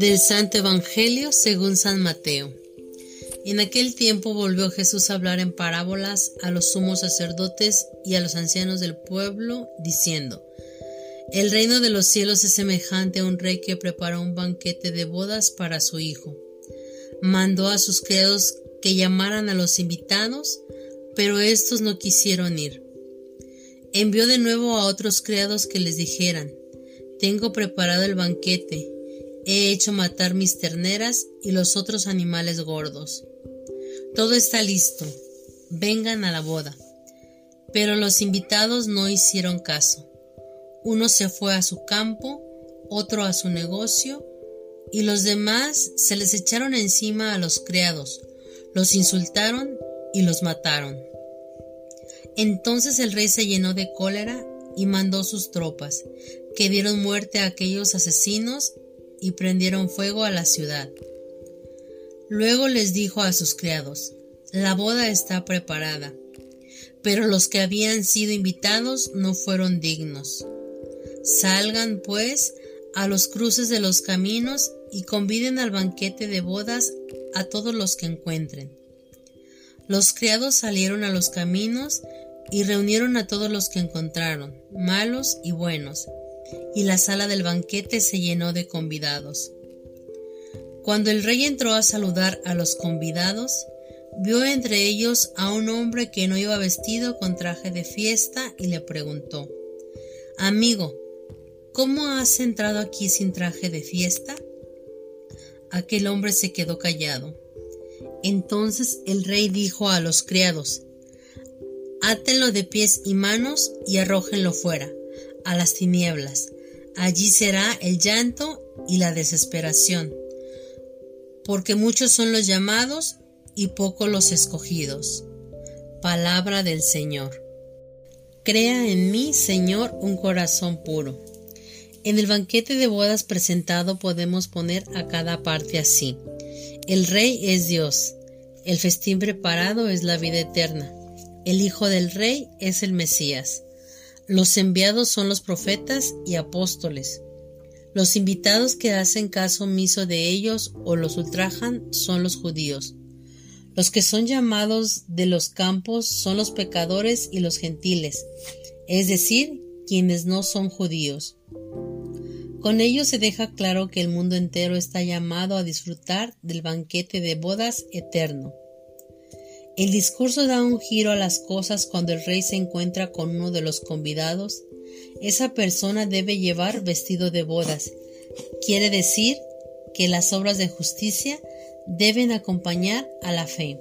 Del Santo Evangelio según San Mateo. En aquel tiempo volvió Jesús a hablar en parábolas a los sumos sacerdotes y a los ancianos del pueblo, diciendo, El reino de los cielos es semejante a un rey que prepara un banquete de bodas para su hijo. Mandó a sus criados que llamaran a los invitados, pero estos no quisieron ir. Envió de nuevo a otros criados que les dijeran, Tengo preparado el banquete, He hecho matar mis terneras y los otros animales gordos. Todo está listo. Vengan a la boda. Pero los invitados no hicieron caso. Uno se fue a su campo, otro a su negocio, y los demás se les echaron encima a los criados, los insultaron y los mataron. Entonces el rey se llenó de cólera y mandó sus tropas, que dieron muerte a aquellos asesinos y prendieron fuego a la ciudad. Luego les dijo a sus criados, La boda está preparada, pero los que habían sido invitados no fueron dignos. Salgan, pues, a los cruces de los caminos y conviden al banquete de bodas a todos los que encuentren. Los criados salieron a los caminos y reunieron a todos los que encontraron, malos y buenos, y la sala del banquete se llenó de convidados. Cuando el rey entró a saludar a los convidados, vio entre ellos a un hombre que no iba vestido con traje de fiesta y le preguntó Amigo, ¿cómo has entrado aquí sin traje de fiesta? Aquel hombre se quedó callado. Entonces el rey dijo a los criados Átenlo de pies y manos y arrójenlo fuera a las tinieblas. Allí será el llanto y la desesperación, porque muchos son los llamados y pocos los escogidos. Palabra del Señor. Crea en mí, Señor, un corazón puro. En el banquete de bodas presentado podemos poner a cada parte así. El Rey es Dios, el festín preparado es la vida eterna, el Hijo del Rey es el Mesías. Los enviados son los profetas y apóstoles. Los invitados que hacen caso omiso de ellos o los ultrajan son los judíos. Los que son llamados de los campos son los pecadores y los gentiles, es decir, quienes no son judíos. Con ello se deja claro que el mundo entero está llamado a disfrutar del banquete de bodas eterno. El discurso da un giro a las cosas cuando el rey se encuentra con uno de los convidados. Esa persona debe llevar vestido de bodas. Quiere decir que las obras de justicia deben acompañar a la fe.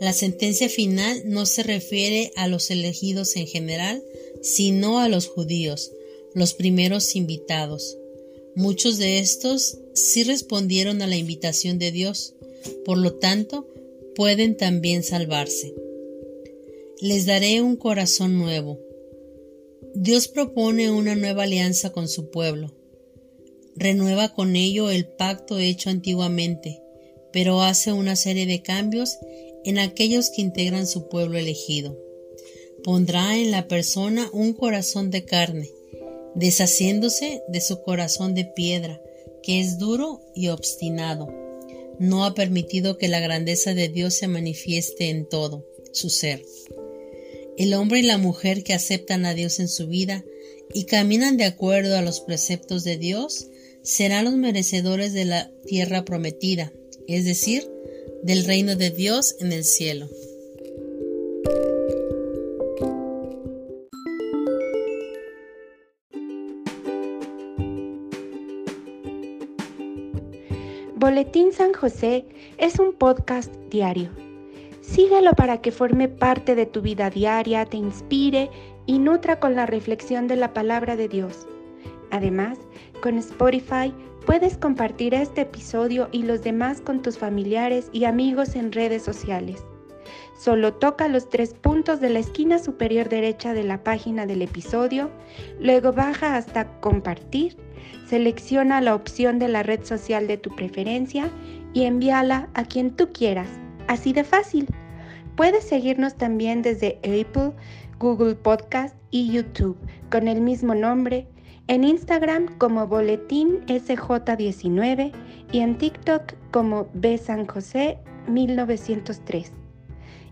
La sentencia final no se refiere a los elegidos en general, sino a los judíos, los primeros invitados. Muchos de estos sí respondieron a la invitación de Dios. Por lo tanto, pueden también salvarse. Les daré un corazón nuevo. Dios propone una nueva alianza con su pueblo. Renueva con ello el pacto hecho antiguamente, pero hace una serie de cambios en aquellos que integran su pueblo elegido. Pondrá en la persona un corazón de carne, deshaciéndose de su corazón de piedra, que es duro y obstinado no ha permitido que la grandeza de Dios se manifieste en todo su ser. El hombre y la mujer que aceptan a Dios en su vida y caminan de acuerdo a los preceptos de Dios serán los merecedores de la tierra prometida, es decir, del reino de Dios en el cielo. Boletín San José es un podcast diario. Síguelo para que forme parte de tu vida diaria, te inspire y nutra con la reflexión de la palabra de Dios. Además, con Spotify puedes compartir este episodio y los demás con tus familiares y amigos en redes sociales. Solo toca los tres puntos de la esquina superior derecha de la página del episodio, luego baja hasta compartir Selecciona la opción de la red social de tu preferencia y envíala a quien tú quieras. Así de fácil. Puedes seguirnos también desde Apple, Google Podcast y YouTube con el mismo nombre, en Instagram como Boletín SJ19 y en TikTok como B San José 1903.